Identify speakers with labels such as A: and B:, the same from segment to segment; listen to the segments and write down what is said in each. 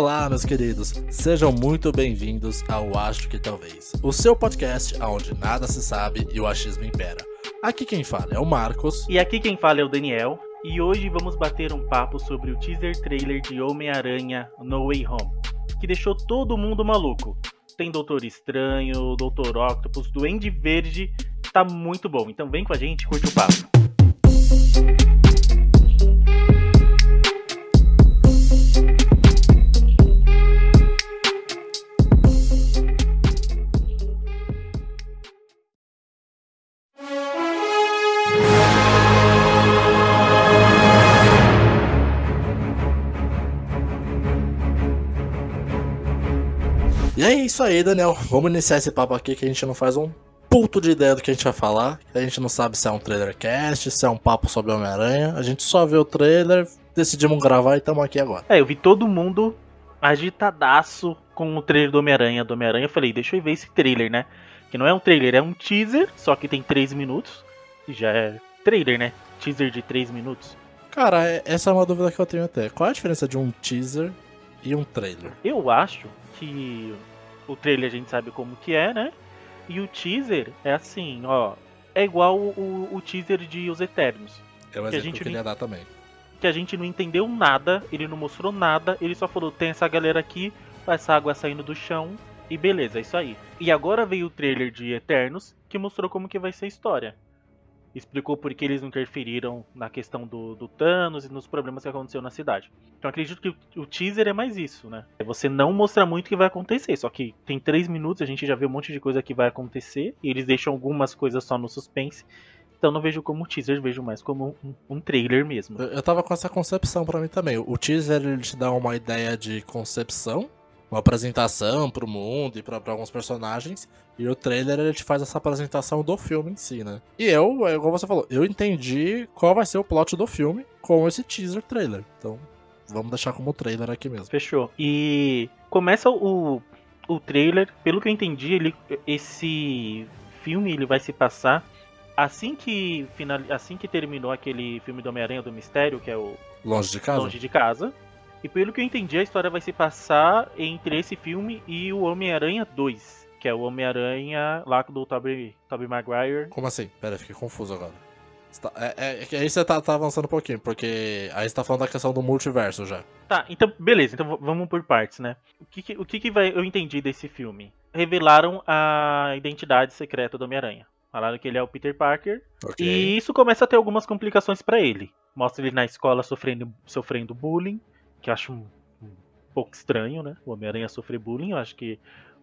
A: Olá, meus queridos, sejam muito bem-vindos ao Acho que Talvez, o seu podcast onde nada se sabe e o achismo impera. Aqui quem fala é o Marcos.
B: E aqui quem fala é o Daniel. E hoje vamos bater um papo sobre o teaser trailer de Homem-Aranha No Way Home, que deixou todo mundo maluco. Tem Doutor Estranho, Doutor Octopus, Duende Verde, tá muito bom. Então vem com a gente, curte o papo.
A: É isso aí, Daniel. Vamos iniciar esse papo aqui que a gente não faz um puto de ideia do que a gente vai falar. A gente não sabe se é um trailer cast, se é um papo sobre Homem-Aranha. A gente só vê o trailer, decidimos gravar e estamos aqui agora.
B: É, eu vi todo mundo agitadaço com o trailer do Homem-Aranha. Do Homem-Aranha, eu falei, deixa eu ver esse trailer, né? Que não é um trailer, é um teaser, só que tem 3 minutos. E já é trailer, né? Teaser de 3 minutos.
A: Cara, é- essa é uma dúvida que eu tenho até. Qual é a diferença de um teaser e um trailer?
B: Eu acho que o trailer a gente sabe como que é, né? E o teaser é assim, ó. É igual o, o teaser de Os Eternos.
A: É o
B: Que a
A: exemplo que eu
B: gente
A: dar também.
B: Que a gente não entendeu nada, ele não mostrou nada, ele só falou, tem essa galera aqui, essa água saindo do chão, e beleza, é isso aí. E agora veio o trailer de Eternos, que mostrou como que vai ser a história. Explicou por que eles não interferiram na questão do, do Thanos e nos problemas que aconteceu na cidade. Então acredito que o, teaser é mais isso, né? É você não mostrar muito o que vai acontecer. Só que tem três minutos, a gente já vê um monte de coisa que vai acontecer. E eles deixam algumas coisas só no suspense. Então não vejo como teaser, vejo mais como um, um trailer mesmo.
A: Eu, eu tava com essa concepção pra mim também. O teaser ele te dá uma ideia de concepção, uma apresentação pro mundo e pra, pra alguns personagens. E o trailer ele te faz essa apresentação do filme em si, né? E eu, é igual você falou, eu entendi qual vai ser o plot do filme com esse teaser trailer. Então, vamos deixar como trailer aqui mesmo.
B: Fechou. E começa o, o trailer, pelo que eu entendi, ele, esse filme ele vai se passar assim que final, assim que terminou aquele filme do Homem-Aranha do Mistério, que é o
A: Longe de casa?
B: Longe de Casa. E pelo que eu entendi, a história vai se passar entre esse filme e o Homem-Aranha 2, que é o Homem-Aranha lá do Tobey, Tobey Maguire.
A: Como assim? Pera, fiquei confuso agora. Tá- é, é- é que aí você tá, tá avançando um pouquinho, porque aí você tá falando da questão do multiverso já.
B: Tá, então beleza, então vamos por partes, né? O que, que- o que, que vai, eu entendi desse filme? Revelaram a identidade secreta do Homem-Aranha. Falaram que ele é o Peter Parker.
A: Ok.
B: E isso começa a ter algumas complicações pra ele. Mostra ele na escola sofrendo, sofrendo bullying, que eu acho um, um pouco estranho, né? O Homem-Aranha sofrer bullying. Eu acho que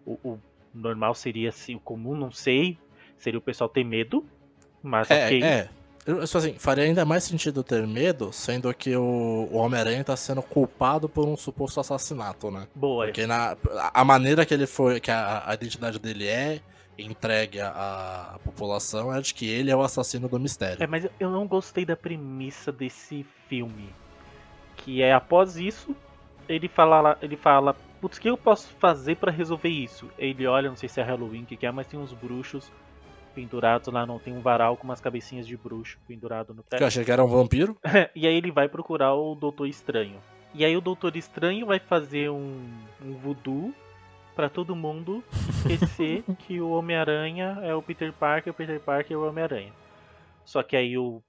B: o, o normal seria assim, o comum, não sei. Seria o pessoal ter medo. Mas
A: É,
B: ok.
A: é. Eu, assim, faria ainda mais sentido ter medo, sendo que o, o Homem-Aranha tá sendo culpado por um suposto assassinato, né?
B: Boa.
A: Porque na, a maneira que ele foi, que a, a identidade dele é entregue à, à população é de que ele é o assassino do mistério.
B: É, mas eu não gostei da premissa desse filme. Que é após isso, ele fala, ele fala, putz, o que eu posso fazer pra resolver isso? Ele olha, não sei se é Halloween, que, que é, mas tem uns bruxos pendurados lá, não tem um varal com umas cabecinhas de bruxo pendurado no
A: Que
B: teto.
A: eu achei que era um vampiro.
B: e aí ele vai procurar o Doutor Estranho. E aí o Doutor Estranho vai fazer um, um voodoo pra todo mundo esquecer que o Homem-Aranha é o Peter Parker, o Peter Parker é o Homem-Aranha. Só que aí o,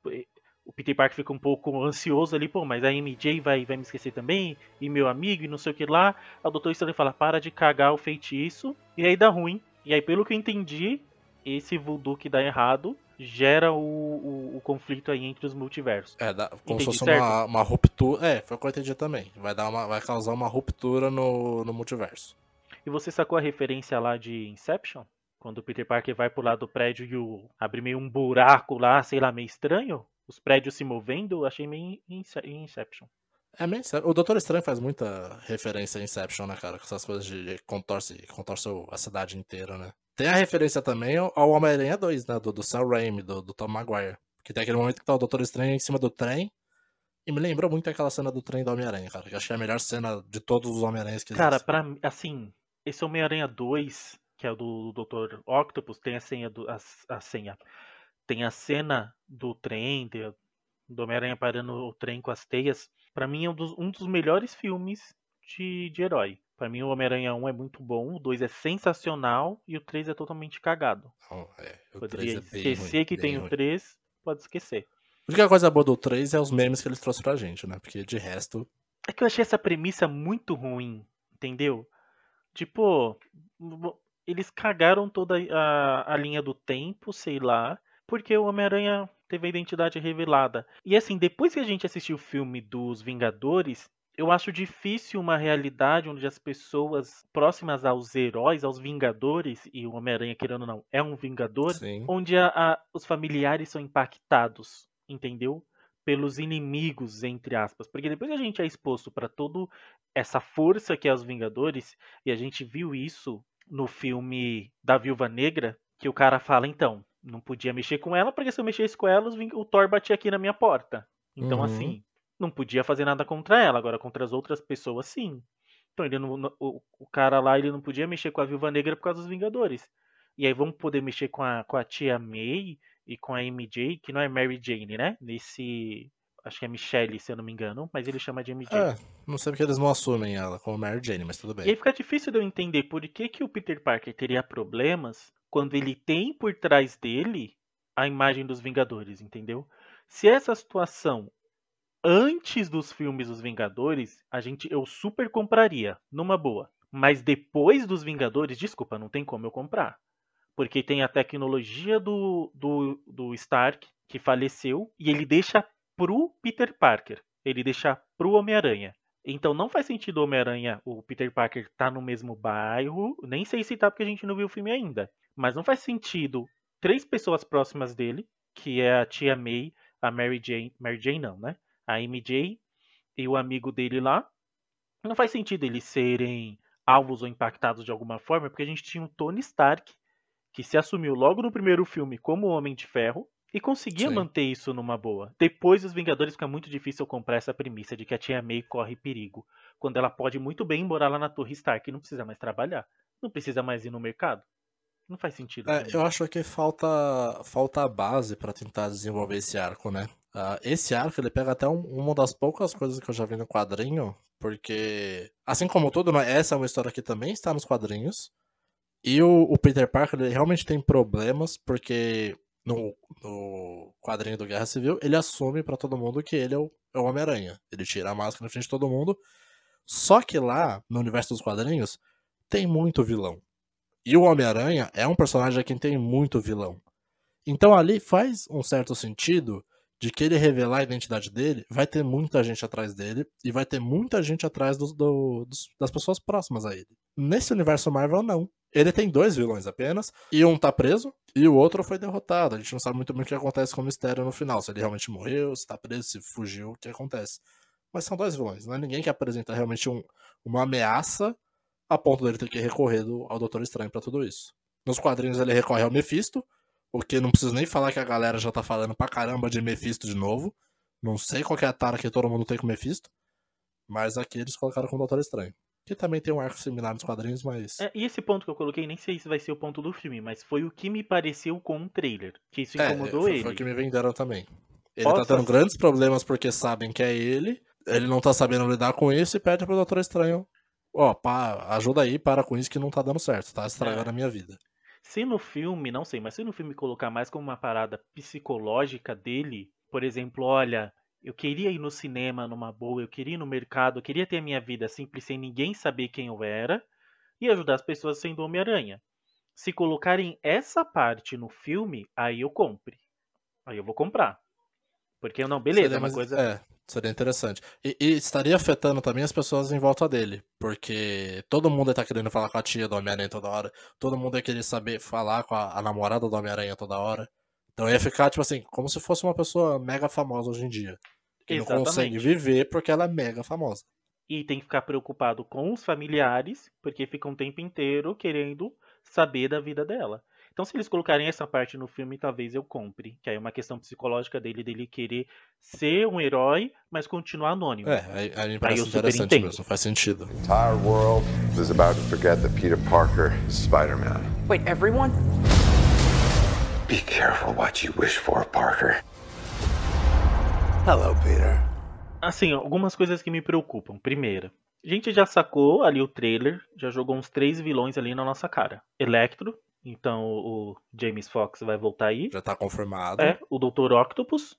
B: o Peter Parker fica um pouco ansioso ali, pô, mas a MJ vai, vai me esquecer também, e meu amigo, e não sei o que lá. A Doutor Estranho fala, para de cagar o feitiço, e aí dá ruim. E aí, pelo que eu entendi, esse voodoo que dá errado gera o, o, o conflito aí entre os multiversos.
A: É, dá, como
B: Entendi
A: se fosse
B: certo?
A: uma, uma ruptura. É, foi o que eu entendi também. Vai, dar uma, vai causar uma ruptura no, no multiverso.
B: E você sacou a referência lá de Inception? Quando o Peter Parker vai pro lado do prédio e o, abre meio um buraco lá, sei lá, meio estranho? Os prédios se movendo, achei meio Ince- Inception.
A: É meio. O Doutor Estranho faz muita referência a Inception, né, cara? Com essas coisas de contorce, contorce a cidade inteira, né? Tem a referência também ao Homem-Aranha 2, né? Do, do Sam Raimi, do, do Tom Maguire. Que tem aquele momento que tá o Doutor Estranho em cima do trem. E me lembrou muito aquela cena do trem do Homem-Aranha, cara. Que eu achei a melhor cena de todos os Homem-Aranhas que
B: Cara,
A: existem.
B: pra mim, assim, esse Homem-Aranha 2, que é o do Dr. Octopus, tem a senha do. A, a senha. Tem a cena do trem, de- do Homem-Aranha parando o trem com as teias. Pra mim é um dos, um dos melhores filmes de, de herói. Pra mim, o Homem-Aranha 1 é muito bom, o 2 é sensacional e o 3 é totalmente cagado.
A: Oh, é,
B: Poderia
A: 3 é
B: esquecer
A: ruim,
B: que tem
A: ruim.
B: o 3, pode esquecer.
A: A única coisa boa do 3 é os memes que eles trouxeram pra gente, né? Porque de resto.
B: É que eu achei essa premissa muito ruim, entendeu? Tipo, eles cagaram toda a, a linha do tempo, sei lá, porque o Homem-Aranha teve a identidade revelada. E assim, depois que a gente assistiu o filme dos Vingadores, eu acho difícil uma realidade onde as pessoas próximas aos heróis, aos Vingadores, e o Homem-Aranha, querendo ou não, é um Vingador,
A: Sim.
B: onde a- a- os familiares são impactados, entendeu? Pelos inimigos, entre aspas. Porque depois que a gente é exposto para toda essa força que é os Vingadores, e a gente viu isso no filme da Viúva Negra, que o cara fala, então, não podia mexer com ela, porque se eu mexesse com ela, o Thor batia aqui na minha porta. Então,
A: Uhum.
B: assim, não podia fazer nada contra ela, agora contra as outras pessoas, sim. Então, ele não, o, o cara lá, ele não podia mexer com a Viúva Negra por causa dos Vingadores. E aí vamos poder mexer com a, com a tia May e com a MJ, que não é Mary Jane, né? Nesse. Acho que é Michelle, se eu não me engano, mas ele chama de MJ.
A: É, não sei porque eles não assumem ela como Mary Jane, mas tudo
B: E aí
A: bem.
B: fica difícil de eu entender por que, que o Peter Parker teria problemas quando ele tem por trás dele a imagem dos Vingadores, entendeu? Se essa situação antes dos filmes dos Vingadores, a gente eu super compraria, numa boa. Mas depois dos Vingadores, desculpa, não tem como eu comprar. Porque tem a tecnologia do, do, do Stark, que faleceu, e ele deixa pro Peter Parker. Ele deixa pro Homem-Aranha. Então não faz sentido o Homem-Aranha, o Peter Parker, tá no mesmo bairro. Nem sei se tá porque a gente não viu o filme ainda. Mas não faz sentido três pessoas próximas dele, que é a tia May, a Mary Jane. Mary Jane não, né? A MJ e o amigo dele lá. Não faz sentido eles serem alvos ou impactados de alguma forma, porque a gente tinha o Tony Stark, que se assumiu logo no primeiro filme como Homem de Ferro, e conseguia
A: Sim.
B: manter isso numa boa. Depois dos Vingadores fica muito difícil comprar essa premissa de que a tia May corre perigo, quando ela pode muito bem morar lá na Torre Stark e não precisa mais trabalhar. Não precisa mais ir no mercado. Não faz sentido.
A: É, eu acho que falta, falta a base pra tentar desenvolver esse arco, né? Ah, esse arco ele pega até um- uma das poucas coisas que eu já vi no quadrinho, porque, assim como tudo, né, essa é uma história que também está nos quadrinhos. E o, o Peter Parker ele realmente tem problemas, porque no, no quadrinho do Guerra Civil ele assume pra todo mundo que ele é o, é o Homem-Aranha. Ele tira a máscara na frente de todo mundo. Só que lá, no universo dos quadrinhos, tem muito vilão. E o Homem-Aranha é um personagem que tem muito vilão. Então ali faz um certo sentido de que ele revelar a identidade dele, vai ter muita gente atrás dele e vai ter muita gente atrás dos- do- dos- das pessoas próximas a ele. Nesse universo Marvel, não. Ele tem dois vilões apenas, e um tá preso, e o outro foi derrotado. A gente não sabe muito bem o que acontece com o mistério no final. Se ele realmente morreu, se tá preso, se fugiu, o que acontece. Mas são dois vilões, não é ninguém que apresenta realmente um- uma ameaça a ponto dele ter que recorrer do- ao Doutor Estranho pra tudo isso. Nos quadrinhos ele recorre ao Mephisto, o que não preciso nem falar que a galera já tá falando pra caramba de Mephisto de novo. Não sei qual é a tara que todo mundo tem com Mephisto, mas aqui eles colocaram com o Doutor Estranho. Que também tem um arco similar nos quadrinhos, mas.
B: É, e esse ponto que eu coloquei, nem sei se vai ser o ponto do filme, mas foi o que me pareceu com o trailer. Que isso
A: É,
B: incomodou
A: foi,
B: ele.
A: foi o que me venderam também. Ele
B: Possa
A: tá tendo grandes problemas porque sabem que é ele, ele não tá sabendo lidar com isso e pede pro Doutor Estranho. Ó, pá, ajuda aí, para com isso que não tá dando certo, tá estragando
B: É.
A: a minha vida.
B: Se no filme, não sei, mas se no filme colocar mais como uma parada psicológica dele, por exemplo, olha, eu queria ir no cinema numa boa, eu queria ir no mercado, eu queria ter a minha vida simples sem ninguém saber quem eu era e ajudar as pessoas sendo Homem-Aranha. Se colocarem essa parte no filme, aí eu compre. Aí eu vou comprar. Porque eu não, beleza,
A: Seria
B: é uma
A: mais-
B: coisa.
A: É, seria interessante. E, e estaria afetando também as pessoas em volta dele. Porque todo mundo ia tá querendo falar com a tia do Homem-Aranha toda hora. Todo mundo ia querer saber falar com a, a namorada do Homem-Aranha toda hora. Então ia ficar, tipo assim, como se fosse uma pessoa mega famosa hoje em dia. Que não consegue viver porque ela é mega famosa.
B: E tem que ficar preocupado com os familiares, porque fica um tempo inteiro querendo saber da vida dela. Então, se eles colocarem essa parte no filme, talvez eu compre. Que aí é uma questão psicológica dele, dele querer ser um herói, mas continuar anônimo.
A: É, aí, aí me parece
B: super
A: interessante mesmo, faz sentido.
C: The entire world is about to forget that Peter Parker is Spider-Man.
D: Wait, everyone?
C: Be careful what you wish for, Parker. Hello, Peter.
B: Assim, algumas coisas que me preocupam. Primeira, A gente já sacou ali o trailer, já jogou uns três vilões ali na nossa cara. Electro, então o James Fox vai voltar aí.
A: Já tá confirmado.
B: É, o Dr. Octopus,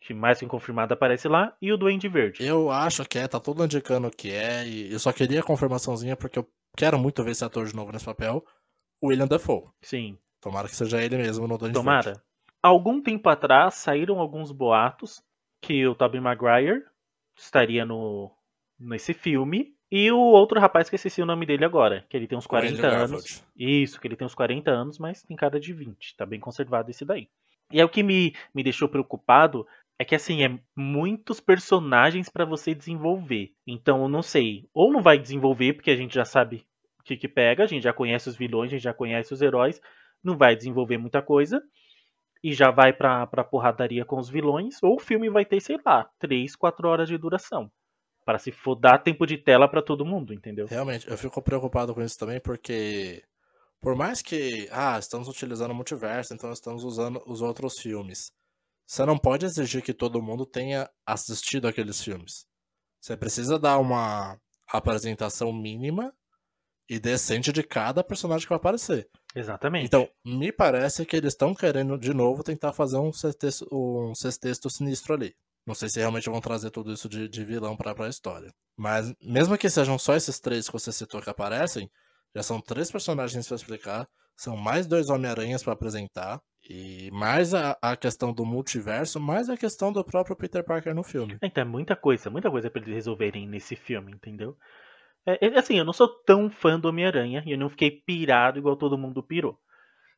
B: que mais que confirmado aparece lá, e o Duende Verde.
A: Eu acho que é, tá todo indicando que é, e eu só queria a confirmaçãozinha porque eu quero muito ver esse ator de novo nesse papel, o William Dafoe.
B: Sim.
A: Tomara que seja ele mesmo no Duende
B: Tomara. Algum tempo atrás saíram alguns boatos que o Tobey Maguire estaria no nesse filme e o outro rapaz que esqueci o nome dele agora, que ele tem uns 40
A: Andrew
B: anos. Isso, que ele tem uns 40 anos, mas tem cara de 20. Tá bem conservado esse daí. E é o que me, me deixou preocupado é que assim, é muitos personagens pra você desenvolver. Então eu não sei, ou não vai desenvolver porque a gente já sabe o que que pega, a gente já conhece os vilões, a gente já conhece os heróis, não vai desenvolver muita coisa e já vai pra, pra porradaria com os vilões, ou o filme vai ter, sei lá, 3, 4 horas de duração. Para se for dar tempo de tela pra todo mundo, entendeu?
A: Realmente, eu fico preocupado com isso também porque por mais que, ah, estamos utilizando o multiverso, então estamos usando os outros filmes. Você não pode exigir que todo mundo tenha assistido aqueles filmes. Você precisa dar uma apresentação mínima e decente de cada personagem que vai aparecer.
B: Exatamente.
A: Então, me parece que eles estão querendo de novo tentar fazer um sexteto, um sexteto sinistro ali. Não sei se realmente vão trazer tudo isso de, de vilão pra, pra história. Mas, mesmo que sejam só esses três que você citou que aparecem, já são três personagens pra explicar, são mais dois Homem-Aranhas pra apresentar, e mais a, a questão do multiverso, mais a questão do próprio Peter Parker no filme.
B: Então é muita coisa, muita coisa pra eles resolverem nesse filme, entendeu? É, é, assim, eu não sou tão fã do Homem-Aranha e eu não fiquei pirado igual todo mundo pirou.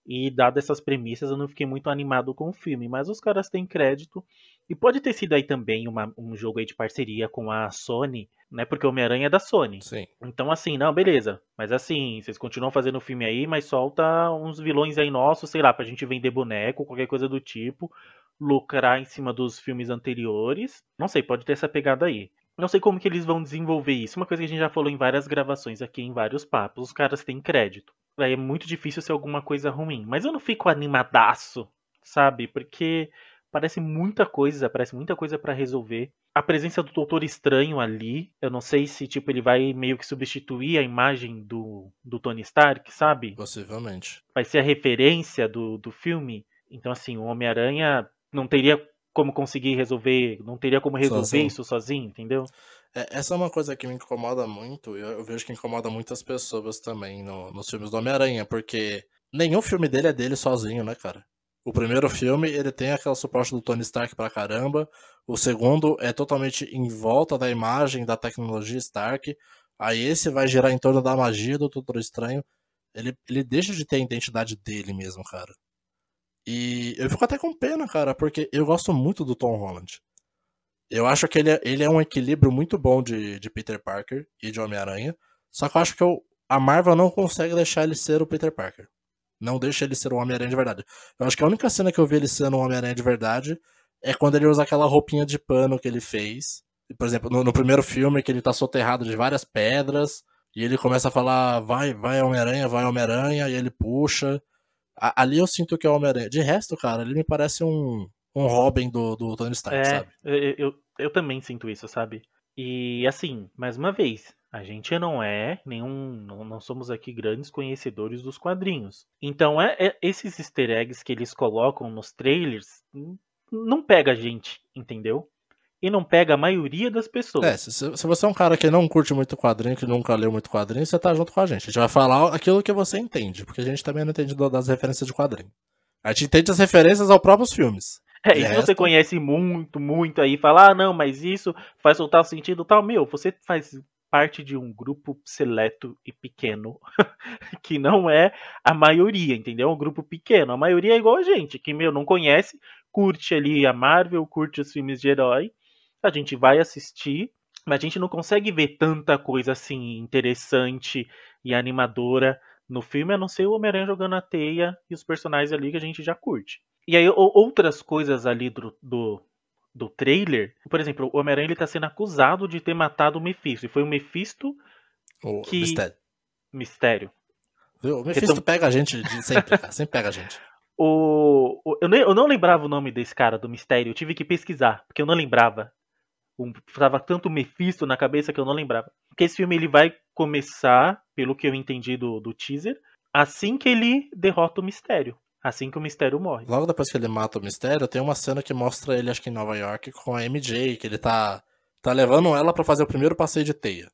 B: E dado essas premissas, eu não fiquei muito animado com o filme, mas os caras têm crédito. E pode ter sido aí também uma- um jogo aí de parceria com a Sony, né? Porque o Homem-Aranha é da Sony.
A: Sim.
B: Então, assim, não, beleza. Mas assim, vocês continuam fazendo o filme aí, mas solta uns vilões aí nossos, sei lá, pra gente vender boneco, qualquer coisa do tipo, lucrar em cima dos filmes anteriores. Não sei, pode ter essa pegada aí. Não sei como que eles vão desenvolver isso. Uma coisa que a gente já falou em várias gravações aqui, em vários papos, os caras têm crédito. Aí é muito difícil ser alguma coisa ruim. Mas eu não fico animadaço, sabe? Porque parece muita coisa, parece muita coisa pra resolver. A presença do Doutor Estranho ali, eu não sei se tipo ele vai meio que substituir a imagem do, do Tony Stark, sabe?
A: Possivelmente.
B: Vai ser a referência do, do filme. Então assim, o Homem-Aranha não teria como conseguir resolver, não teria como resolver
A: Sozinho.
B: isso sozinho, entendeu?
A: É, essa é uma coisa que me incomoda muito, e eu, eu vejo que incomoda muitas pessoas também no- nos filmes do Homem-Aranha, porque nenhum filme dele é dele sozinho, né, cara? O primeiro filme, ele tem aquele suporte do Tony Stark pra caramba, o segundo é totalmente em volta da imagem da tecnologia Stark, aí esse vai girar em torno da magia do Doutor Estranho, ele, ele deixa de ter a identidade dele mesmo, cara. E eu fico até com pena, cara, porque eu gosto muito do Tom Holland. Eu acho que ele é, ele é um equilíbrio muito bom de, de Peter Parker e de Homem-Aranha. Só que eu acho que eu- a Marvel não consegue deixar ele ser o Peter Parker. Não deixa ele ser o Homem-Aranha de verdade. Eu acho que a única cena que eu vi ele sendo um Homem-Aranha de verdade é quando ele usa aquela roupinha de pano que ele fez. Por exemplo, no, no primeiro filme, que ele tá soterrado de várias pedras. E ele começa a falar, vai, vai Homem-Aranha, vai Homem-Aranha, e ele puxa. A- ali eu sinto que é o Homem-Aranha. De resto, cara, ele me parece um, um Robin do, do Tony Stark,
B: É,
A: sabe?
B: eu, eu, eu também sinto isso, sabe? E assim, mais uma vez, a gente não é nenhum. Não, não somos aqui grandes conhecedores dos quadrinhos. Então, é, é- esses easter eggs que eles colocam nos trailers não pega a gente, entendeu? E não pega a maioria das pessoas.
A: É, se, se- você é um cara que não curte muito quadrinho, que nunca leu muito quadrinho, você tá junto com a gente. A gente vai falar aquilo que você entende, porque a gente também não entende das referências de quadrinho. A gente entende as referências aos próprios filmes.
B: É, e se você conhece muito, muito aí, fala, ah, não, mas isso faz total sentido tal, meu, você faz parte de um grupo seleto e pequeno, que não é a maioria, entendeu? É um grupo pequeno. A maioria é igual a gente, que, meu, não conhece, curte ali a Marvel, curte os filmes de herói, a gente vai assistir, mas a gente não consegue ver tanta coisa assim interessante e animadora no filme, a não ser o Homem-Aranha jogando a teia e os personagens ali que a gente já curte. E aí, outras coisas ali do, do, do trailer, por exemplo, o Homem-Aranha ele tá sendo acusado de ter matado o Mephisto, e foi o Mephisto
A: O
B: Que-
A: mistério.
B: mistério.
A: O Mephisto
B: Então-
A: pega a gente sempre, cara. Sempre pega a gente.
B: O, o- eu, nem- eu não lembrava o nome desse cara do mistério, eu tive que pesquisar, porque eu não lembrava. Tava tanto Mephisto na cabeça que eu não lembrava. Porque esse filme ele vai começar, pelo que eu entendi do, do teaser, assim que ele derrota o mistério. Assim que o mistério morre.
A: Logo depois que ele mata o mistério, tem uma cena que mostra ele, acho que em Nova York, com a MJ, que ele tá, tá levando ela para fazer o primeiro passeio de teia.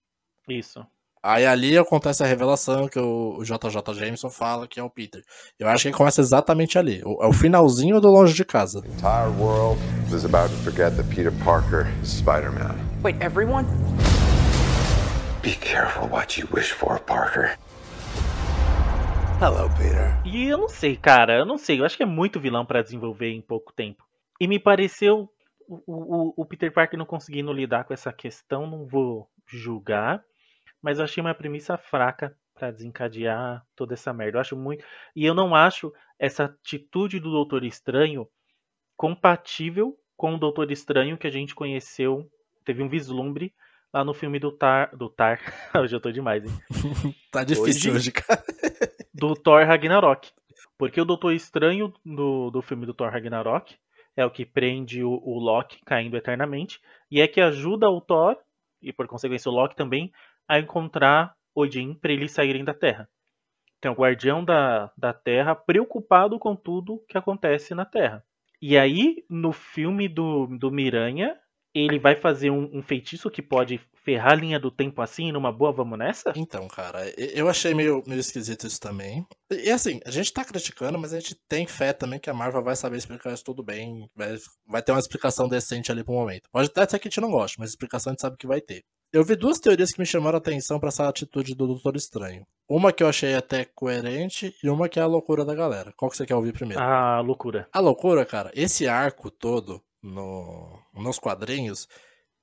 B: Isso.
A: Aí ali acontece a revelação que o JJ Jameson fala que é o Peter. Eu acho que começa exatamente ali. É o finalzinho do Longe de Casa.
C: The entire world is about to forget that Peter Parker is Spider-Man.
D: Wait, everyone?
C: Be careful what you wish for, Parker. Hello, Peter.
B: E eu não sei, cara, eu não sei. Eu acho que é muito vilão para desenvolver em pouco tempo. E me pareceu o, o, o Peter Parker não conseguindo lidar com essa questão, não vou julgar mas eu achei uma premissa fraca para desencadear toda essa merda. Eu acho muito. E eu não acho essa atitude do Doutor Estranho compatível com o Doutor Estranho que a gente conheceu. Teve um vislumbre lá no filme do Tar. Do Tar. hoje eu tô demais, hein?
A: tá difícil hoje, hoje cara.
B: do Thor Ragnarok. Porque o Doutor Estranho do, do filme do Thor Ragnarok é o que prende o, o Loki caindo eternamente. E é que ajuda o Thor, e por consequência o Loki também, a encontrar Odin para eles saírem da Terra. Então, o guardião da, da Terra preocupado com tudo que acontece na Terra. E aí, no filme do, do Miranha, ele vai fazer um, um, feitiço que pode ferrar a linha do tempo assim, numa boa, vamos nessa?
A: Então, cara, eu achei meio, meio esquisito isso também. E assim, a gente tá criticando, mas a gente tem fé também que a Marvel vai saber explicar isso tudo bem. Vai, vai ter uma explicação decente ali pro momento. Pode até ser que a gente não goste, mas explicação a gente sabe que vai ter. Eu vi duas teorias que me chamaram a atenção para essa atitude do Doutor Estranho. Uma que eu achei até coerente e uma que é a loucura da galera. Qual que você quer ouvir primeiro?
B: A loucura.
A: A loucura, cara, esse arco todo no, nos quadrinhos,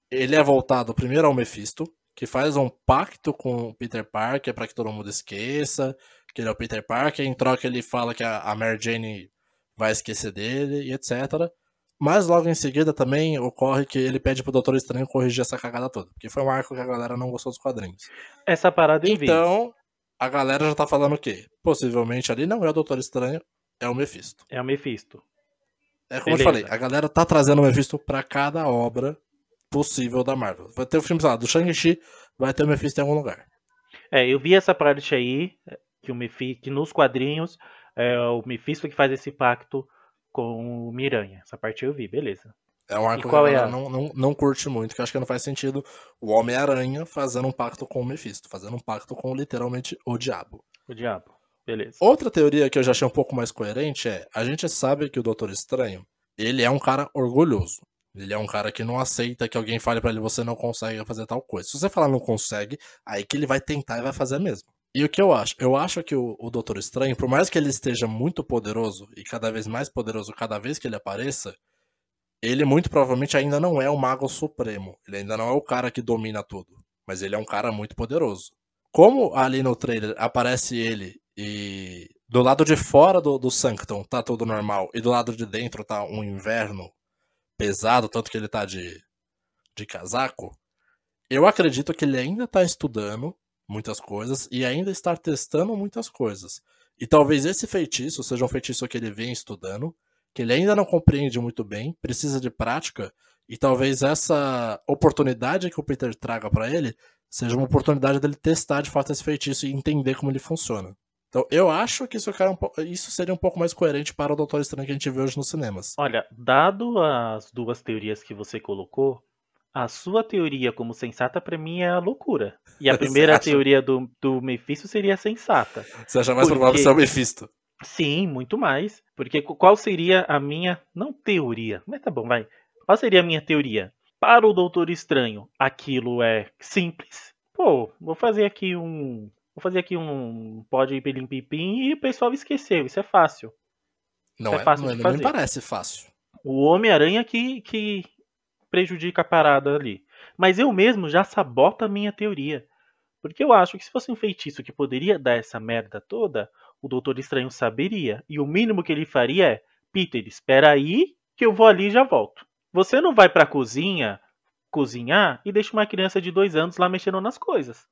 A: ele é voltado primeiro ao Mephisto, que faz um pacto com o Peter Parker para que todo mundo esqueça que ele é o Peter Parker. Em troca, ele fala que a Mary Jane vai esquecer dele e etc. Mas logo em seguida também ocorre que ele pede pro Doutor Estranho corrigir essa cagada toda. Porque foi um arco que a galera não gostou dos quadrinhos.
B: Essa parada eu
A: Então, a galera já tá falando o quê? Possivelmente ali não é o Doutor Estranho, é o Mephisto.
B: É o Mephisto.
A: É como Beleza. eu falei, a galera tá trazendo o Mephisto pra cada obra possível da Marvel. Vai ter o filme, sei lá, do Shang-Chi, vai ter o Mephisto em algum lugar.
B: É, eu vi essa parte aí, que o Mephisto, que nos quadrinhos, é o Mephisto que faz esse pacto com o Miranha. Essa parte eu vi, beleza.
A: É um arco que é a... não, não, não curte muito, que acho que não faz sentido o Homem-Aranha fazendo um pacto com o Mephisto, fazendo um pacto com literalmente o diabo.
B: O diabo, beleza.
A: Outra teoria que eu já achei um pouco mais coerente é: a gente sabe que o Doutor Estranho, ele é um cara orgulhoso. Ele é um cara que não aceita que alguém fale para ele você não consegue fazer tal coisa. Se você falar não consegue, aí que ele vai tentar e vai fazer mesmo. E o que eu acho? Eu acho que o, o Doutor Estranho, por mais que ele esteja muito poderoso e cada vez mais poderoso cada vez que ele apareça, ele muito provavelmente ainda não é o Mago Supremo. Ele ainda não é o cara que domina tudo. Mas ele é um cara muito poderoso. Como ali no trailer aparece ele e do lado de fora do, do Sanctum tá tudo normal e do lado de dentro tá um inverno pesado, tanto que ele tá de, de casaco, eu acredito que ele ainda tá estudando muitas coisas e ainda estar testando muitas coisas. E talvez esse feitiço seja um feitiço que ele vem estudando, que ele ainda não compreende muito bem, precisa de prática, e talvez essa oportunidade que o Peter traga para ele seja uma oportunidade dele testar de fato esse feitiço e entender como ele funciona. Então, eu acho que isso, um isso, seria um pouco mais coerente para o Doutor Estranho que a gente vê hoje nos cinemas.
B: Olha, dado as duas teorias que você colocou, a sua teoria como sensata para mim é a loucura. E a primeira teoria do, do Mephisto seria sensata.
A: Você acha mais porque... provável ser o Mephisto?
B: Sim, muito mais. Porque qual seria a minha. Não teoria, mas tá bom, vai. Qual seria a minha teoria? Para o Doutor Estranho, aquilo é simples. Pô, vou fazer aqui um. Vou fazer aqui um pode pilim pipim e o pessoal esqueceu. Isso é fácil.
A: Não é, é fácil não, de fazer. não me parece fácil.
B: O Homem-Aranha que, que prejudica a parada ali. Mas eu mesmo já saboto a minha teoria. Porque eu acho que se fosse um feitiço que poderia dar essa merda toda, o Doutor Estranho saberia. E o mínimo que ele faria é: Peter, espera aí que eu vou ali e já volto. Você não vai pra cozinha cozinhar e deixa uma criança de dois anos lá mexendo nas coisas.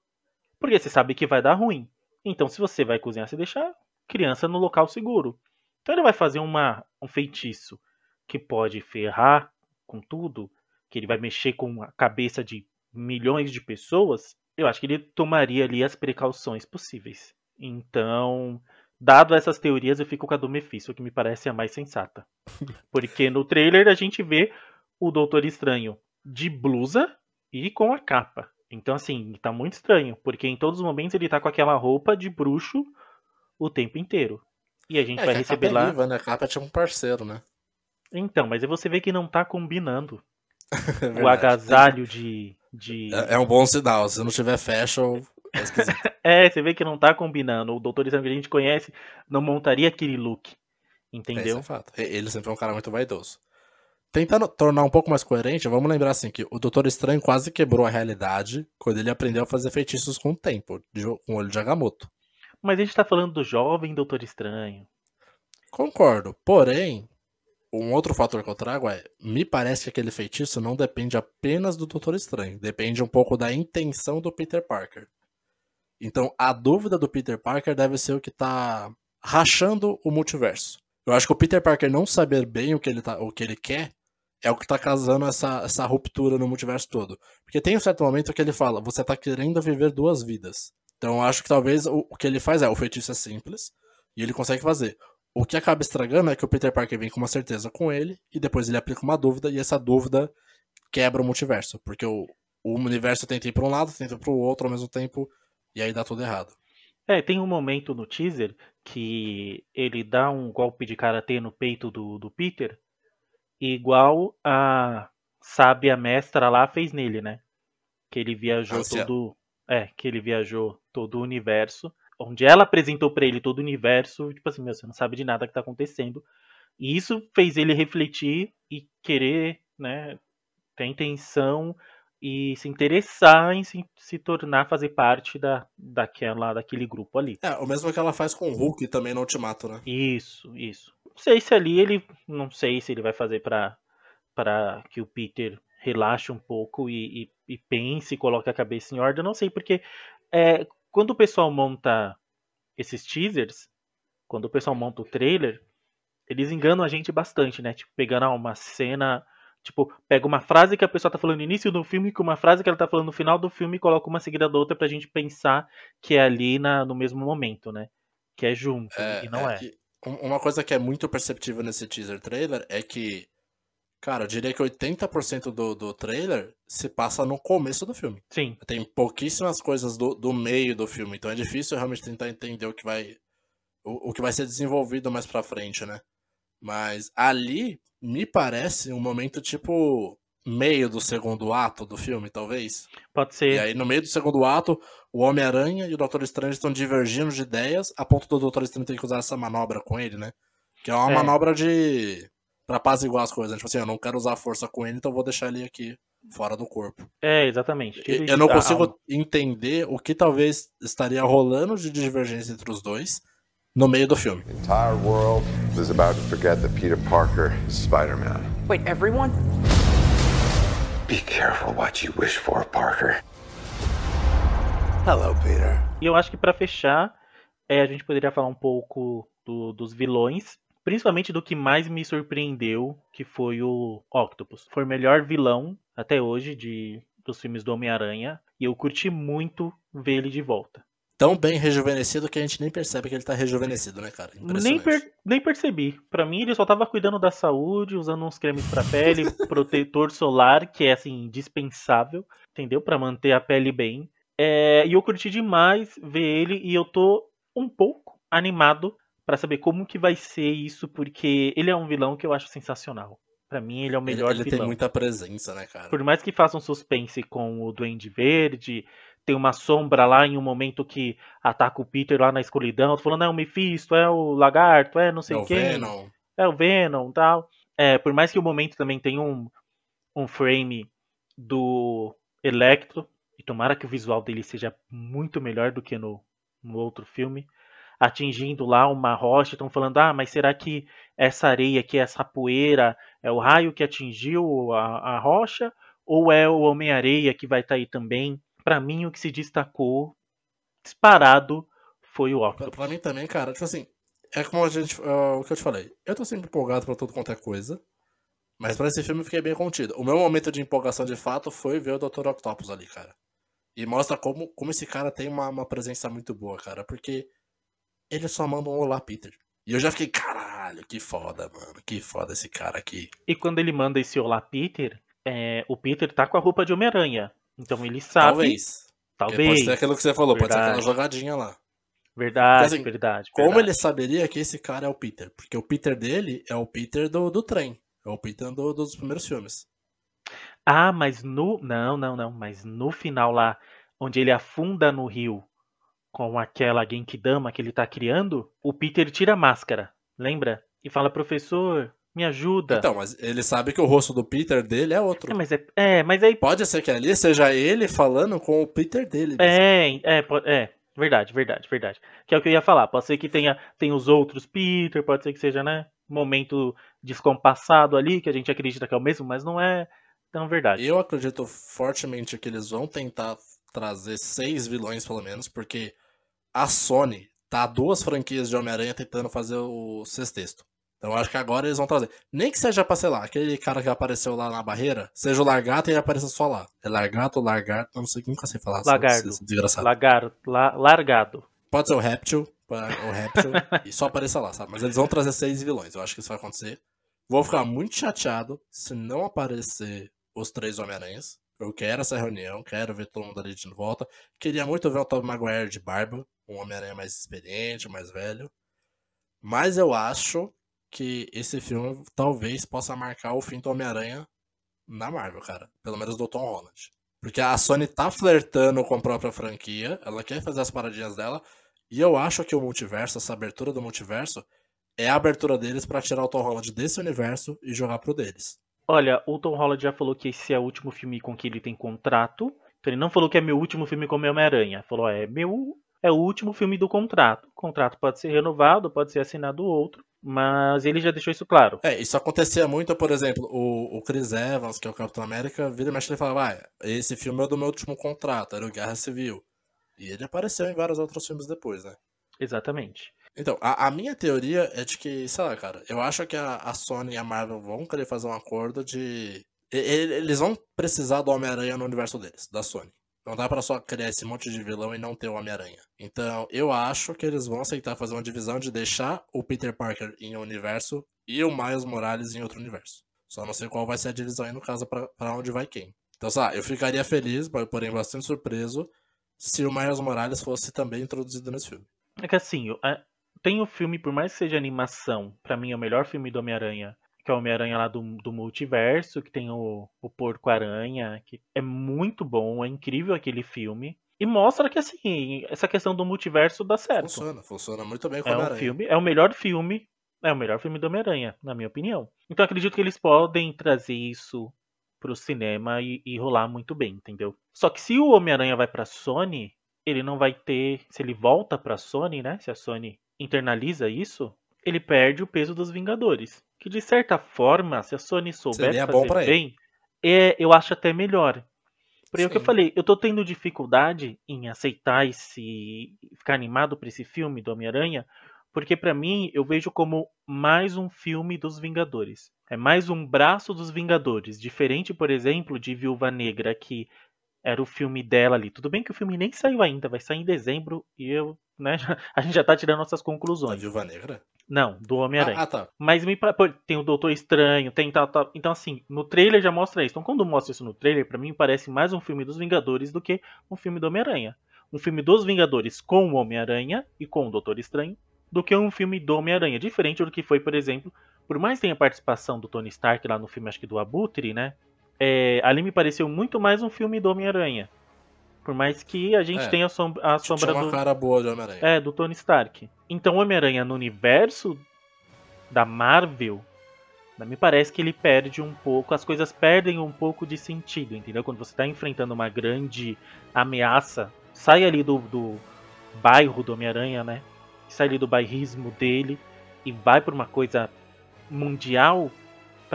B: Porque você sabe que vai dar ruim. Então, se você vai cozinhar, você deixa a criança no local seguro. Então, ele vai fazer uma, um feitiço que pode ferrar com tudo que ele vai mexer com a cabeça de milhões de pessoas, eu acho que ele tomaria ali as precauções possíveis. Então, dado essas teorias, eu fico com a do Mephisto, que me parece a mais sensata. Porque no trailer a gente vê o Doutor Estranho de blusa e com a capa. Então, assim, tá muito estranho, porque em todos os momentos ele tá com aquela roupa de bruxo o tempo inteiro. E a gente
A: É,
B: vai receber
A: é
B: lá.
A: viva, né? A capa é tipo um parceiro, né?
B: Então, mas aí você vê que não tá combinando
A: É
B: o agasalho de. de...
A: É, é um bom sinal. Se não tiver fashion, é.
B: É, você vê que não tá combinando. O Doutor Estranho que a gente conhece não montaria aquele look.
A: É,
B: Entendeu?
A: isso é fato. Ele sempre é um cara muito vaidoso. Tentando tornar um pouco mais coerente, vamos lembrar assim que o Doutor Estranho quase quebrou a realidade quando ele aprendeu a fazer feitiços com o tempo, de- com o olho de Agamotto.
B: Mas a gente tá falando do jovem Doutor Estranho.
A: Concordo. Porém, um outro fator que eu trago é, me parece que aquele feitiço não depende apenas do Doutor Estranho, depende um pouco da intenção do Peter Parker. Então, a dúvida do Peter Parker deve ser o que tá rachando o multiverso. Eu acho que o Peter Parker não saber bem o que ele, tá, o que ele quer é o que tá causando essa, essa ruptura no multiverso todo. Porque tem um certo momento que ele fala, você tá querendo viver duas vidas. Então eu acho que talvez o, o que ele faz é, o feitiço é simples, e ele consegue fazer. O que acaba estragando é que o Peter Parker vem com uma certeza com ele, e depois ele aplica uma dúvida, e essa dúvida quebra o multiverso. Porque o, o universo tenta ir pra um lado, tenta ir pro outro ao mesmo tempo, e aí dá tudo errado.
B: É, tem um momento no teaser que ele dá um golpe de karatê no peito do, do Peter, igual a sábia mestra lá fez nele, né? Que ele viajou
A: Anciã.
B: todo. É, que ele viajou todo o universo. Onde ela apresentou pra ele todo o universo, tipo assim, meu, você não sabe de nada que tá acontecendo. E isso fez ele refletir e querer, né, ter intenção e se interessar em se, se tornar, fazer parte da, daquela, daquele grupo ali.
A: É, o mesmo que ela faz com o Hulk também no Ultimato, né?
B: Isso, isso. Não sei se ali ele. Não sei se ele vai fazer pra, pra que o Peter relaxe um pouco e, e, e pense, coloque a cabeça em ordem. Eu não sei, porque é, quando o pessoal monta esses teasers, quando o pessoal monta o trailer, eles enganam a gente bastante, né? Tipo, pegando ah, uma cena. Tipo, pega uma frase que a pessoa tá falando no início do filme com uma frase que ela tá falando no final do filme e coloca uma seguida da outra pra gente pensar que é ali na, no mesmo momento, né? Que é junto. e não é.
A: um- uma coisa que é muito perceptível nesse teaser trailer é que, cara, eu diria que 80% do, do trailer se passa no começo do filme.
B: Sim.
A: Tem pouquíssimas coisas do, do meio do filme, então é difícil realmente tentar entender o que vai o, o que vai ser desenvolvido mais pra frente, né? Mas ali me parece um momento tipo meio do segundo ato do filme, talvez.
B: Pode
A: E
B: ser.
A: aí, no meio do segundo ato, o Homem-Aranha e o Doutor Estranho estão divergindo de ideias, a ponto do Doutor Estranho ter que usar essa manobra com ele, né? Que é uma
B: É.
A: manobra de. pra apaziguar as coisas. né? Tipo assim, eu não quero usar a força com ele, então vou deixar ele aqui fora do corpo.
B: É, exatamente. Tira
A: Eu não consigo
B: alma.
A: entender o que talvez estaria rolando de divergência entre os dois no meio do filme.
C: The entire world is about to forget that Peter Parker is Spider-Man.
D: Wait, everyone?
C: Be careful what you wish for, Parker. Hello, Peter.
B: E eu acho que pra fechar, é, a gente poderia falar um pouco do- dos vilões. Principalmente do que mais me surpreendeu, que foi o Octopus. Foi o melhor vilão até hoje de, dos filmes do Homem-Aranha. E eu curti muito ver ele de volta.
A: Tão bem rejuvenescido que a gente nem percebe que ele tá rejuvenescido, né, cara?
B: Nem, per- nem percebi. Pra mim, ele só tava cuidando da saúde, usando uns cremes pra pele, protetor solar, que é assim, indispensável, entendeu? Pra manter a pele bem. É, e eu curti demais ver ele e eu tô um pouco animado pra saber como que vai ser isso, porque ele é um vilão que eu acho sensacional. Pra mim, ele é o
A: Ele,
B: melhor
A: ele tem
B: vilão.
A: muita presença, né, cara?
B: Por mais que façam suspense com o Duende Verde, tem uma sombra lá em um momento que ataca o Peter lá na escuridão, falando, é o Mephisto, é o Lagarto, é não sei
A: É o
B: quem,
A: Venom.
B: é o Venom e tal. É, por mais que o momento também tenha um, um frame do Electro, e tomara que o visual dele seja muito melhor do que no, no outro filme, atingindo lá uma rocha, estão falando, ah, mas será que essa areia aqui, essa poeira, é o raio que atingiu a, a rocha, ou é o Homem-Areia que vai estar aí também? Pra mim, o que se destacou, disparado, foi o Octopus.
A: pra mim também, cara, tipo assim, é como a gente. é o que eu te falei. Eu tô sempre empolgado pra tudo quanto é coisa. Mas pra esse filme eu fiquei bem contido. O meu momento de empolgação de fato foi ver o Dr. Octopus ali, cara. E mostra como, como esse cara tem uma, uma presença muito boa, cara. Porque ele só manda um olá, Peter. E eu já fiquei, caralho, que foda, mano. Que foda esse cara aqui.
B: E quando ele manda esse olá, Peter, é, o Peter tá com a roupa de Homem-Aranha. Então ele sabe.
A: Talvez. Porque
B: Talvez.
A: Pode ser aquilo que você falou, pode ser
B: Verdade.
A: aquela jogadinha lá.
B: Verdade,
A: assim,
B: verdade.
A: Como
B: verdade.
A: ele saberia que esse cara é o Peter? Porque o Peter dele é o Peter do, do trem. É o Peter do- dos primeiros filmes.
B: Ah, mas no. Não, não, não. Mas no final lá, onde ele afunda no rio com aquela Genkidama que ele tá criando, o Peter tira a máscara. Lembra? E fala, professor, me ajuda.
A: Então, mas ele sabe que o rosto do Peter dele é outro.
B: É, mas é, é, mas aí.
A: Pode ser que ali seja ele falando com o Peter dele.
B: É, é, é. Verdade, verdade, verdade. Que é o que eu ia falar. Pode ser que tenha tem os outros Peter, pode ser que seja, né? Momento descompassado ali, que a gente acredita que é o mesmo, mas não é tão verdade.
A: Eu acredito fortemente que eles vão tentar trazer seis vilões, pelo menos, porque a Sony tá duas franquias de Homem-Aranha tentando fazer o sexteto. Então acho que agora eles vão trazer. Nem que seja pra, sei lá, aquele cara que apareceu lá na barreira, seja o Largato e ele apareça só lá. É Largato, Largato, não sei, nunca sei falar.
B: Lagardo.
A: esse Desgraçado.
B: Lagar, la- largado.
A: Pode ser o Reptil, o Reptil, e só apareça lá, sabe? Mas eles vão trazer seis vilões, eu acho que isso vai acontecer. Vou ficar muito chateado se não aparecer os três Homem-Aranhas. Eu quero essa reunião, quero ver todo mundo ali de volta. Queria muito ver o Tobey Maguire de barba, um Homem-Aranha mais experiente, mais velho. Mas eu acho que esse filme talvez possa marcar o fim do Homem-Aranha na Marvel, cara. Pelo menos do Tom Holland. Porque a Sony tá flertando com a própria franquia, ela quer fazer as paradinhas dela, e eu acho que o multiverso, essa abertura do multiverso, é a abertura deles pra tirar o Tom Holland desse universo e jogar pro deles.
B: Olha, o Tom Holland já falou que esse é o último filme com que ele tem contrato. Então ele não falou que é meu último filme com Homem-Aranha. Falou, é meu. É o último filme do contrato. O contrato pode ser renovado, pode ser assinado outro. Mas ele já deixou isso claro.
A: É, isso acontecia muito, por exemplo, o, o Chris Evans, que é o Capitão América, vira e mexe e falava, ah, esse filme é do meu último contrato, era o Guerra Civil. E ele apareceu em vários outros filmes depois, né?
B: Exatamente.
A: Então, a, a minha teoria é de que, sei lá, cara, eu acho que a, a Sony e a Marvel vão querer fazer um acordo de. Eles vão precisar do Homem-Aranha no universo deles, da Sony. Não dá pra só criar esse monte de vilão e não ter o Homem-Aranha. Então, eu acho que eles vão aceitar fazer uma divisão de deixar o Peter Parker em um universo e o Miles Morales em outro universo. Só não sei qual vai ser a divisão aí no caso pra onde vai quem. Então, lá, eu ficaria feliz, porém bastante surpreso, se o Miles Morales fosse também introduzido nesse filme.
B: É que assim, a- tem o filme, por mais que seja animação, pra mim é o melhor filme do Homem-Aranha, que é o Homem-Aranha lá do, do multiverso, que tem o, o Porco-Aranha, que é muito bom, é incrível aquele filme. E mostra que assim, essa questão do multiverso dá certo.
A: Funciona, funciona muito bem com o
B: É um
A: Homem-Aranha.
B: filme, é o melhor filme, é o melhor filme do Homem-Aranha, na minha opinião. Então acredito que eles podem trazer isso pro cinema e, e rolar muito bem, entendeu? Só que se o Homem-Aranha vai pra Sony, ele não vai ter, se ele volta pra Sony, né? Se a Sony internaliza isso, ele perde o peso dos Vingadores. Que de certa forma, se a Sony
A: bom
B: fazer bem, é, eu acho até melhor. Por aí o que eu falei, eu tô tendo dificuldade em aceitar esse. ficar animado pra esse filme do Homem-Aranha, porque pra mim eu vejo como mais um filme dos Vingadores. É mais um braço dos Vingadores. Diferente, por exemplo, de Viúva Negra, que era o filme dela ali. Tudo bem que o filme nem saiu ainda, vai sair em dezembro e eu, né, já- a gente já tá tirando nossas
A: Da
B: conclusões.
A: Viúva Negra?
B: Não, do Homem-Aranha.
A: Ah, ah, tá.
B: Mas me tem o Doutor Estranho, tem tal, tal. Então, assim, no trailer já mostra isso. Então, quando mostra isso no trailer, pra mim parece mais um filme dos Vingadores do que um filme do Homem-Aranha. Um filme dos Vingadores com o Homem-Aranha e com o Doutor Estranho, do que um filme do Homem-Aranha. Diferente do que foi, por exemplo, por mais que tenha a participação do Tony Stark lá no filme, acho que do Abutre, né? É, ali me pareceu muito mais um filme do Homem-Aranha. Por mais que a gente
A: É,
B: tenha a sombra, a sombra
A: uma
B: do.
A: cara boa de Homem-Aranha.
B: É, do Tony Stark. Então, o Homem-Aranha no universo da Marvel, me parece que ele perde um pouco, as coisas perdem um pouco de sentido, entendeu? Quando você está enfrentando uma grande ameaça, sai ali do, do bairro do Homem-Aranha, né? Sai ali do bairrismo dele e vai para uma coisa mundial,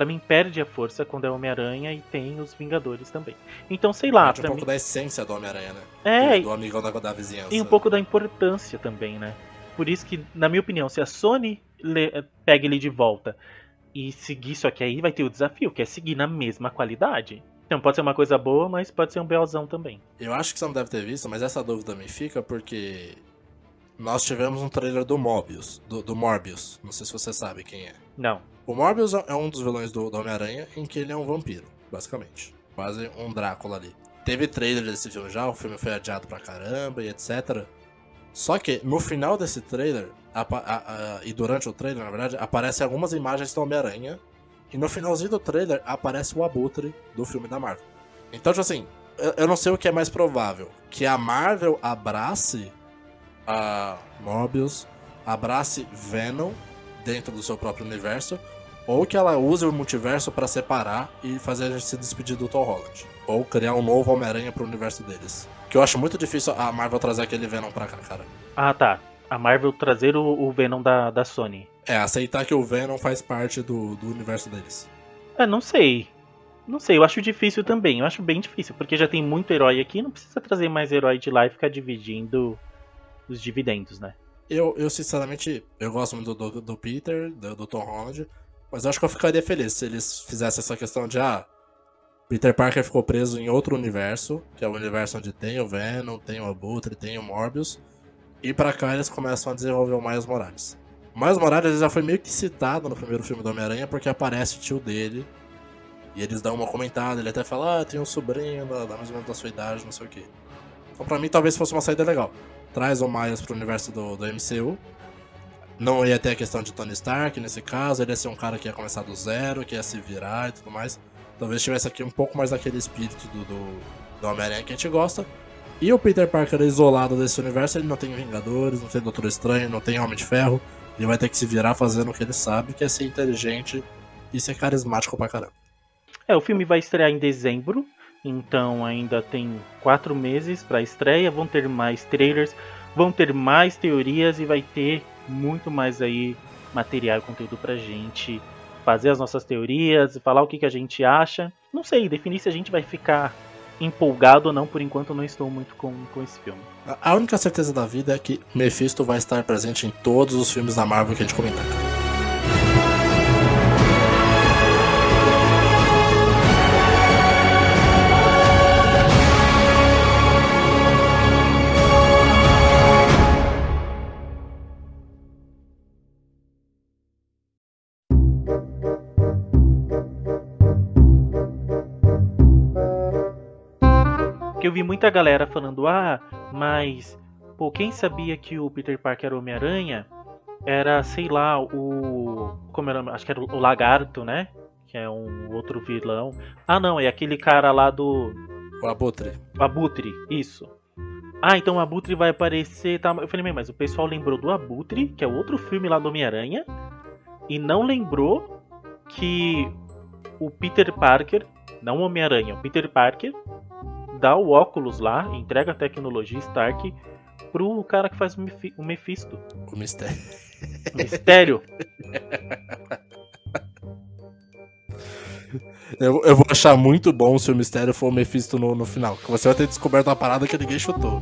B: pra mim perde a força quando é Homem-Aranha e tem os Vingadores também. Então, sei lá,
A: Perde um pouco
B: mim.
A: da essência do Homem-Aranha, né?
B: É,
A: Do amigão da, da vizinhança.
B: e um pouco da importância também, né? Por isso que, na minha opinião, se a Sony le- pega ele de volta E seguir, só que aí vai ter o desafio, que é seguir na mesma qualidade. Então pode ser uma coisa boa, mas pode ser um belzão também.
A: Eu acho que você não deve ter visto, mas essa dúvida me fica porque nós tivemos um trailer do Mobius, do, do Morbius. Não sei se você sabe quem é.
B: Não.
A: O Morbius é um dos vilões do, do Homem-Aranha, em que ele é um vampiro, basicamente. Quase um Drácula ali. Teve trailer desse filme já, o filme foi adiado pra caramba e etc. Só que no final desse trailer, a, a, a, e durante o trailer, na verdade, aparecem algumas imagens do Homem-Aranha. E no finalzinho do trailer aparece o Abutre do filme da Marvel. Então, tipo assim, eu, eu não sei o que é mais provável. Que a Marvel abrace a Morbius, abrace Venom dentro do seu próprio universo, ou que ela use o multiverso para separar e fazer a gente se despedir do Tom Holland, ou criar um novo Homem-Aranha pro universo deles. Que eu acho muito difícil a Marvel trazer aquele Venom pra cá, cara.
B: Ah, tá. A Marvel trazer o, o Venom da, da Sony.
A: É, aceitar que o Venom faz parte do, do universo deles.
B: É, não sei. Não sei, eu acho difícil também. Eu acho bem difícil, porque já tem muito herói aqui, não precisa trazer mais herói de lá e ficar dividindo os dividendos, né?
A: Eu, eu sinceramente, eu gosto muito do, do, do Peter, do, do, Tom Holland, mas eu acho que eu ficaria feliz se eles fizessem essa questão de, ah, Peter Parker ficou preso em outro universo, que é o universo onde tem o Venom, tem o Abutre, tem o Morbius, e pra cá eles começam a desenvolver o Miles Morales. O Miles Morales já foi meio que citado no primeiro filme do Homem-Aranha porque aparece o tio dele, e eles dão uma comentada, ele até fala, ah, tem um sobrinho da, da mais ou menos da sua idade, não sei o que. Então pra mim talvez fosse uma saída legal traz o Miles pro universo do, do MCU. Não ia ter a questão de Tony Stark nesse caso, ele ia ser um cara que ia começar do zero, que ia se virar e tudo mais. Talvez tivesse aqui um pouco mais daquele espírito do, do, do Homem-Aranha que a gente gosta. E o Peter Parker isolado desse universo, ele não tem Vingadores, não tem Doutor Estranho, não tem Homem de Ferro. Ele vai ter que se virar fazendo o que ele sabe, que é ser inteligente e ser carismático pra caramba.
B: É, o filme vai estrear em dezembro. Então ainda tem quatro meses para a estreia, vão ter mais trailers, vão ter mais teorias e vai ter muito mais aí material e conteúdo pra gente fazer as nossas teorias, falar o que, que a gente acha. Não sei, definir se a gente vai ficar empolgado ou não, por enquanto não estou muito com, com esse filme.
A: A única certeza da vida é que Mephisto vai estar presente em todos os filmes da Marvel que a gente comentar.
B: Muita galera falando, ah, mas pô, quem sabia que o Peter Parker era Homem-Aranha era, sei lá, o. Como era? Acho que era o Lagarto, né? Que é um outro vilão. Ah, não, é aquele cara lá do.
A: O Abutre.
B: O Abutre, isso. Ah, então o Abutre vai aparecer. Tá... Eu falei, mas o pessoal lembrou do Abutre, que é outro filme lá do Homem-Aranha, e não lembrou que o Peter Parker, não o Homem-Aranha, o Peter Parker dá o óculos lá, entrega a tecnologia Stark pro cara que faz o, Mephisto.
A: O mistério.
B: O mistério.
A: Eu, eu, vou achar muito bom se o mistério for o Mephisto no, no final. Que você vai ter descoberto uma parada que ninguém chutou.